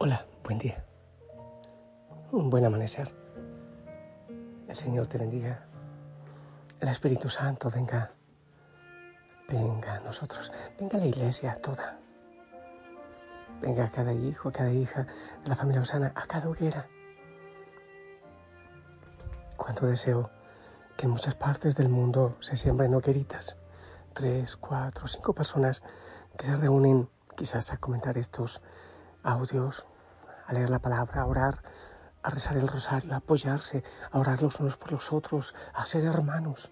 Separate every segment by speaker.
Speaker 1: Hola, buen día. Un buen amanecer. El Señor te bendiga. El Espíritu Santo venga. Venga a nosotros. Venga a la iglesia toda. Venga a cada hijo, a cada hija de la familia Osana, a cada hoguera. Cuánto deseo que en muchas partes del mundo se siembren hogueritas. Tres, cuatro, cinco personas que se reúnen quizás a comentar estos audios, a leer la palabra, a orar, a rezar el rosario, a apoyarse, a orar los unos por los otros, a ser hermanos.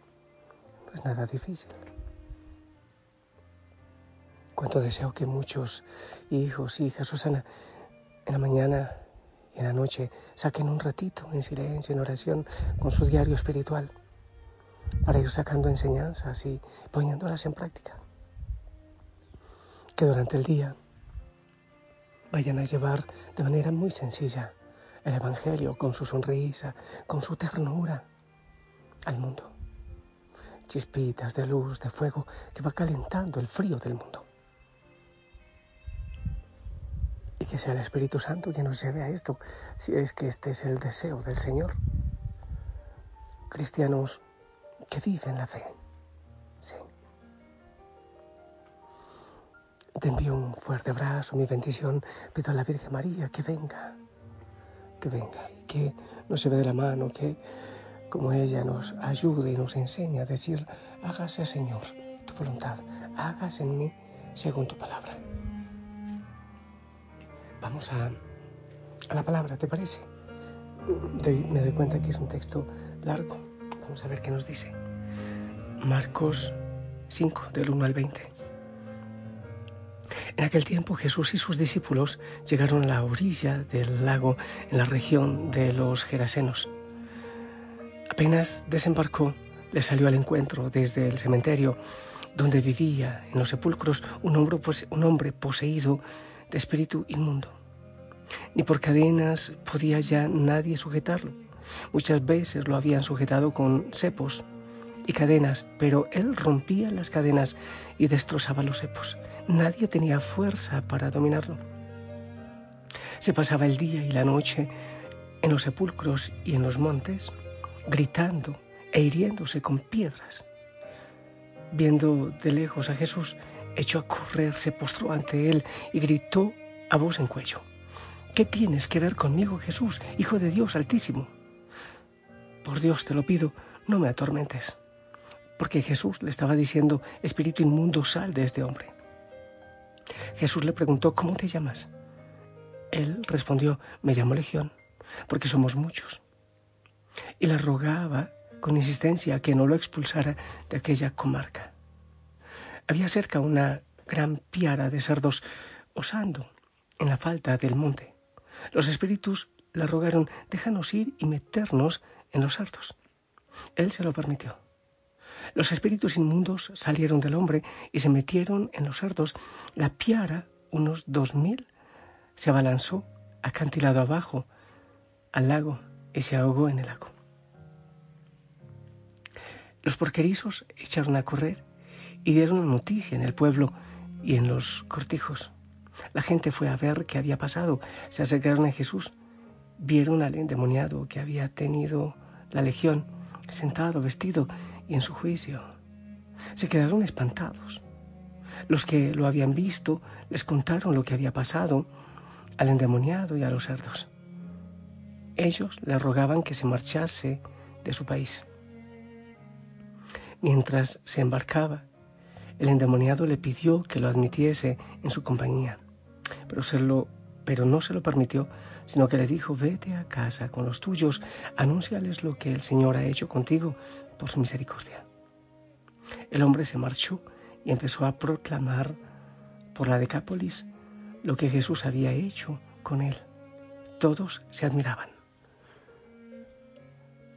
Speaker 1: No es nada difícil. Cuánto deseo que muchos hijos, hijas, Susana, en la mañana y en la noche saquen un ratito en silencio, en oración, con su diario espiritual, para ir sacando enseñanzas y poniéndolas en práctica. Que durante el día vayan a llevar de manera muy sencilla el Evangelio con su sonrisa, con su ternura al mundo. Chispitas de luz, de fuego que va calentando el frío del mundo. Y que sea el Espíritu Santo quien nos lleve a esto, si es que este es el deseo del Señor. Cristianos que viven la fe. Te envío un fuerte abrazo, mi bendición. Pido a la Virgen María que venga, que venga que nos lleve de la mano, que como ella nos ayude y nos enseña a decir, hágase Señor tu voluntad, hágase en mí según tu palabra. Vamos a, a la palabra, ¿te parece? me doy cuenta que es un texto largo. Vamos a ver qué nos dice. Marcos 5, del 1 al 20. En aquel tiempo Jesús y sus discípulos llegaron a la orilla del lago en la región de los Gerasenos. Apenas desembarcó, le salió al encuentro desde el cementerio donde vivía en los sepulcros un hombre, un hombre poseído de espíritu inmundo. Ni por cadenas podía ya nadie sujetarlo. Muchas veces lo habían sujetado con cepos y cadenas, pero él rompía las cadenas y destrozaba los cepos. Nadie tenía fuerza para dominarlo. Se pasaba el día y la noche en los sepulcros y en los montes, gritando e hiriéndose con piedras. Viendo de lejos a Jesús, echó a correr, se postró ante él y gritó a voz en cuello. ¿Qué tienes que ver conmigo, Jesús, Hijo de Dios Altísimo? Por Dios te lo pido, no me atormentes porque Jesús le estaba diciendo, espíritu inmundo, sal de este hombre. Jesús le preguntó, ¿cómo te llamas? Él respondió, me llamo Legión, porque somos muchos. Y le rogaba con insistencia que no lo expulsara de aquella comarca. Había cerca una gran piara de cerdos osando en la falda del monte. Los espíritus le rogaron, déjanos ir y meternos en los cerdos. Él se lo permitió. Los espíritus inmundos salieron del hombre y se metieron en los cerdos. La piara, unos dos mil, se abalanzó acantilado abajo al lago y se ahogó en el lago. Los porquerizos echaron a correr y dieron noticia en el pueblo y en los cortijos. La gente fue a ver qué había pasado. Se acercaron a Jesús. Vieron al endemoniado que había tenido la legión, sentado, vestido y en su juicio. Se quedaron espantados. Los que lo habían visto les contaron lo que había pasado al endemoniado y a los cerdos. Ellos le rogaban que se marchase de su país. Mientras se embarcaba, el endemoniado le pidió que lo admitiese en su compañía, pero, pero no se lo permitió, sino que le dijo, vete a casa con los tuyos, anúnciales lo que el Señor ha hecho contigo por su misericordia. El hombre se marchó y empezó a proclamar por la Decápolis lo que Jesús había hecho con él. Todos se admiraban.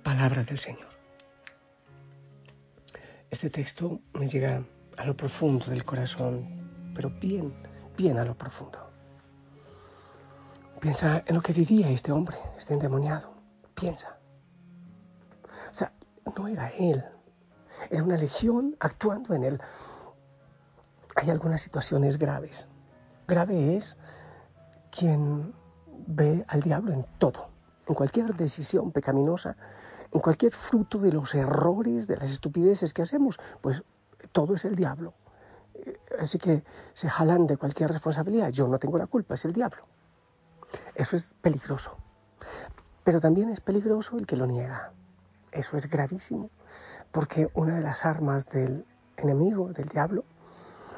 Speaker 1: Palabra del Señor. Este texto me llega a lo profundo del corazón, pero bien, bien a lo profundo. Piensa en lo que diría este hombre, este endemoniado. Piensa. O sea, no era él, era una legión actuando en él. Hay algunas situaciones graves. Grave es quien ve al diablo en todo, en cualquier decisión pecaminosa, en cualquier fruto de los errores, de las estupideces que hacemos, pues todo es el diablo. Eh, así que se jalan de cualquier responsabilidad. Yo no tengo la culpa, es el diablo. Eso es peligroso. Pero también es peligroso el que lo niega. Eso es gravísimo, porque una de las armas del enemigo, del diablo,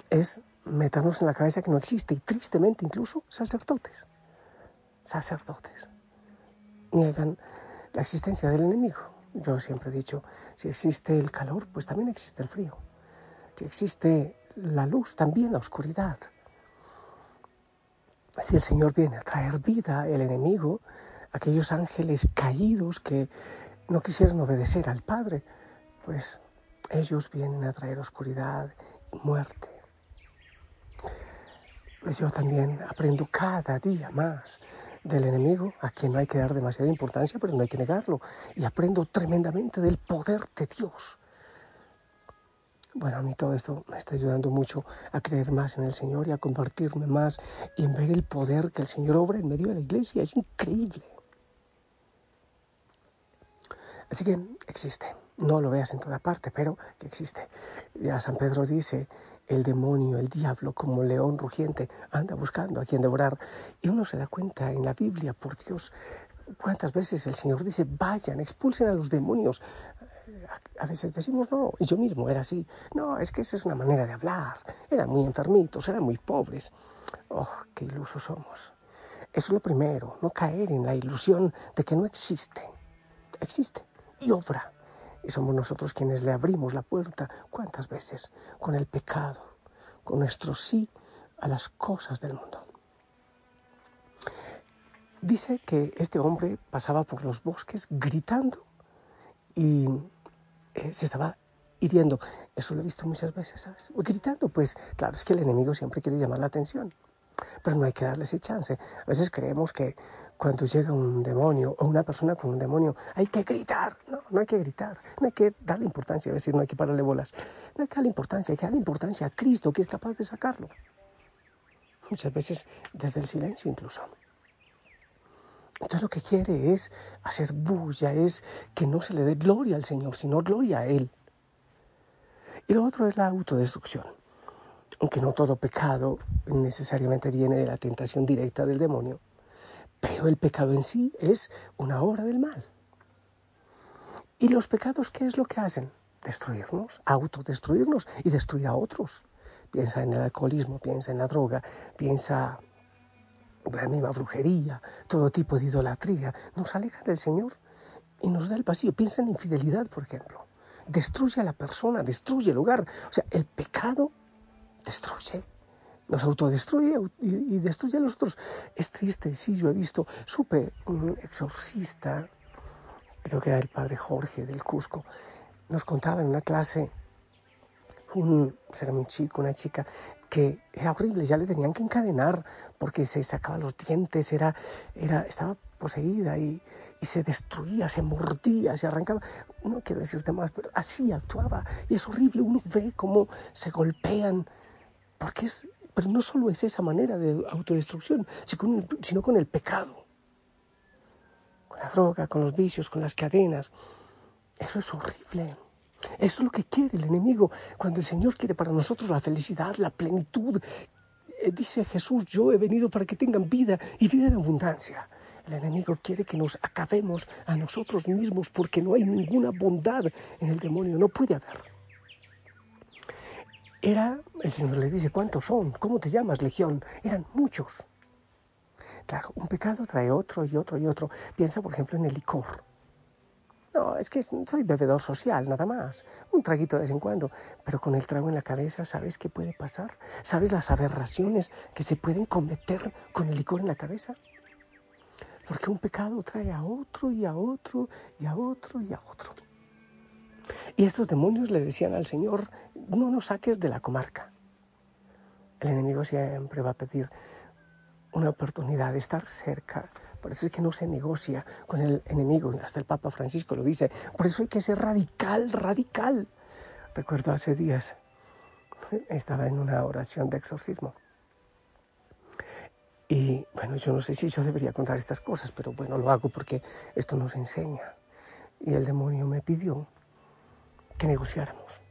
Speaker 1: es meternos en la cabeza que no existe, y tristemente incluso sacerdotes, sacerdotes, niegan la existencia del enemigo. Yo siempre he dicho, si existe el calor, pues también existe el frío. Si existe la luz, también la oscuridad. Si el Señor viene a traer vida, el enemigo, aquellos ángeles caídos que no quisieran obedecer al Padre, pues ellos vienen a traer oscuridad y muerte. Pues yo también aprendo cada día más del enemigo, a quien no hay que dar demasiada importancia, pero no hay que negarlo. Y aprendo tremendamente del poder de Dios bueno, a mí todo esto me está ayudando mucho a creer más en el Señor y a convertirme más y en ver el poder que el Señor obra en medio de la iglesia. Es increíble. Así que existe. No lo veas en toda parte, pero que existe. Ya San Pedro dice, el demonio, el diablo, como león rugiente, anda buscando a quien devorar. Y uno se da cuenta en la Biblia, por Dios, cuántas veces el Señor dice, vayan, expulsen a los demonios a veces decimos no, y yo mismo era así. No, es que esa es una manera de hablar. Eran muy enfermitos, eran muy pobres. Oh, qué ilusos somos. Eso es lo primero, no caer en la ilusión de que no existe. Existe y obra. Y somos nosotros quienes le abrimos la puerta, ¿cuántas veces? Con el pecado, con nuestro sí a las cosas del mundo. Dice que este hombre pasaba por los bosques gritando y eh, se estaba hiriendo. Eso lo he visto muchas veces, ¿sabes? Gritando, pues claro, es que el enemigo siempre quiere llamar la atención, pero no hay que darle ese chance. A veces creemos que cuando llega un demonio o una persona con un demonio hay que gritar. No, no hay que gritar, no hay que darle importancia, a decir, no hay que pararle bolas. No hay que darle importancia, hay que darle importancia a Cristo que es capaz de sacarlo. Muchas veces desde el silencio incluso. Entonces lo que quiere es hacer bulla, es que no se le dé gloria al Señor, sino gloria a Él. Y lo otro es la autodestrucción. Aunque no todo pecado necesariamente viene de la tentación directa del demonio, pero el pecado en sí es una obra del mal. ¿Y los pecados qué es lo que hacen? Destruirnos, autodestruirnos y destruir a otros. Piensa en el alcoholismo, piensa en la droga, piensa la misma brujería, todo tipo de idolatría, nos aleja del Señor y nos da el vacío. Piensa en infidelidad, por ejemplo. Destruye a la persona, destruye el hogar. O sea, el pecado destruye, nos autodestruye y, destruye a los otros. Es triste, sí, yo he visto, supe, un exorcista, creo que era el padre Jorge del Cusco, nos contaba en una clase un, era un chico, una chica que era horrible, ya le tenían que encadenar porque se sacaba los dientes, era, era, estaba poseída y, y, se destruía, se mordía, se arrancaba. No quiero decirte más, pero así actuaba. Y es horrible, uno ve cómo se golpean, porque es, pero no solo es esa manera de autodestrucción, sino con el pecado, con la droga, con los vicios, con las cadenas. Eso es horrible. Eso es lo que quiere el enemigo. Cuando el Señor quiere para nosotros la felicidad, la plenitud, Eh, dice Jesús, yo he venido para que tengan vida y vida en abundancia. El enemigo quiere que nos acabemos a nosotros mismos porque no hay ninguna bondad en el demonio, no puede haber. Era, el Señor le dice, ¿cuántos son? ¿Cómo te llamas, Legión? Eran muchos. Claro, un pecado trae otro y otro y otro. Piensa, por ejemplo, en el licor. No, es que soy bebedor social, nada más. Un traguito de vez en cuando. Pero con el trago en la cabeza, ¿sabes qué puede pasar? ¿Sabes las aberraciones que se pueden cometer con el licor en la cabeza? Porque un pecado trae a otro y a otro y a otro y a otro. Y estos demonios le decían al Señor, no nos saques de la comarca. El enemigo siempre va a pedir una oportunidad de estar cerca, por eso es que no se negocia con el enemigo, hasta el Papa Francisco lo dice. Por eso hay que ser radical, radical. Recuerdo hace días, estaba en una oración de exorcismo. Y bueno, yo no sé si yo debería contar estas cosas, pero bueno, lo hago porque esto nos enseña. Y el demonio me pidió que negociáramos.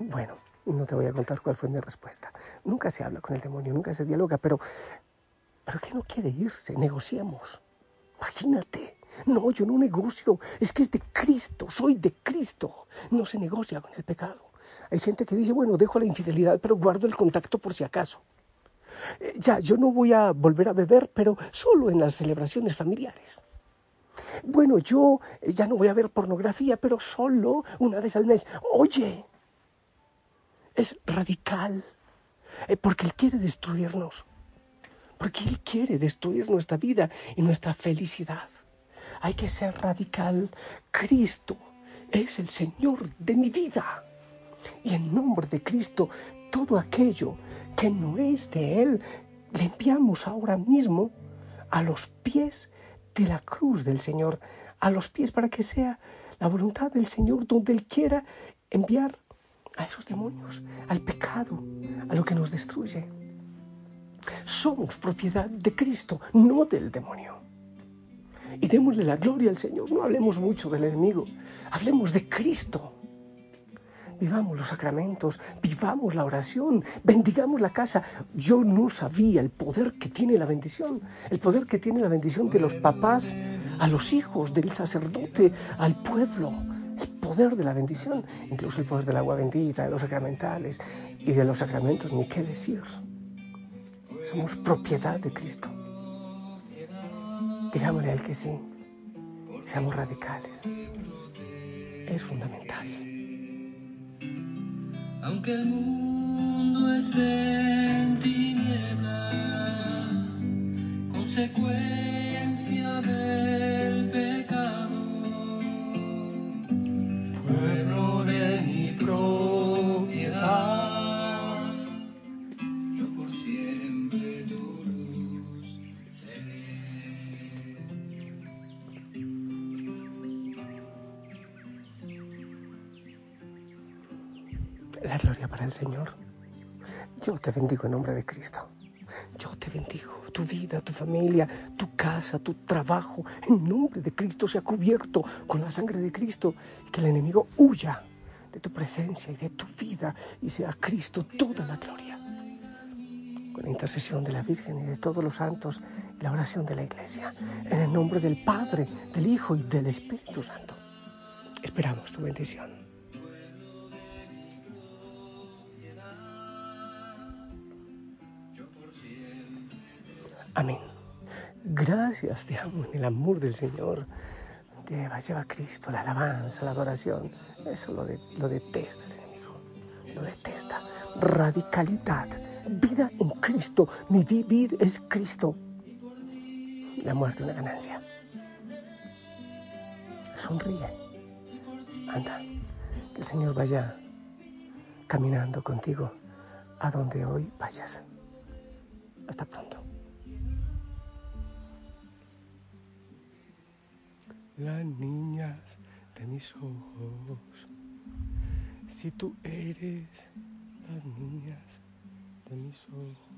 Speaker 1: Bueno, no te voy a contar cuál fue mi respuesta. Nunca se habla con el demonio, nunca se dialoga, pero ¿Pero qué no quiere irse? Negociamos. Imagínate. No, yo no negocio. Es que es de Cristo. Soy de Cristo. No se negocia con el pecado. Hay gente que dice, bueno, dejo la infidelidad, pero guardo el contacto por si acaso. Eh, ya, yo no voy a volver a beber, pero solo en las celebraciones familiares. Bueno, yo eh, ya no voy a ver pornografía, pero solo una vez al mes. Oye, es radical, eh, porque Él quiere destruirnos porque Él quiere destruir nuestra vida y nuestra felicidad. Hay que ser radical. Cristo es el Señor de mi vida. Y en nombre de Cristo, todo aquello que no es de Él, le enviamos ahora mismo a los pies de la cruz del Señor, a los pies para que sea la voluntad del Señor donde Él quiera enviar a esos demonios, al pecado, a lo que nos destruye. Somos propiedad de Cristo, no del demonio. Y démosle la gloria al Señor. No hablemos mucho del enemigo, hablemos de Cristo. Vivamos los sacramentos, vivamos la oración, bendigamos la casa. Yo no sabía el poder que tiene la bendición, el poder que tiene la bendición de los papás a los hijos, del sacerdote al pueblo, el poder de la bendición, incluso el poder del agua bendita, de los sacramentales y de los sacramentos, ni qué decir. Somos propiedad de Cristo. Digámosle a Él que sí. Seamos radicales. Es fundamental.
Speaker 2: Aunque el mundo esté en tinieblas, consecuencia
Speaker 1: Señor. Yo te bendigo en nombre de Cristo. Yo te bendigo, tu vida, tu familia, tu casa, tu trabajo, en nombre de Cristo sea cubierto con la sangre de Cristo y que el enemigo huya de tu presencia y de tu vida y sea Cristo toda la gloria. Con la intercesión de la Virgen y de todos los santos y la oración de la Iglesia, en el nombre del Padre, del Hijo y del Espíritu Santo. Esperamos tu bendición. Amén. Gracias te amo en el amor del Señor. Lleva, lleva a Cristo, la alabanza, la adoración. Eso lo, lo detesta el enemigo. Lo detesta. Radicalidad. Vida en Cristo. Mi vivir es Cristo. La muerte una ganancia. Sonríe. Anda. Que el Señor vaya caminando contigo a donde hoy vayas. Hasta pronto. Las niñas de mis ojos. Si tú eres las niñas de mis ojos.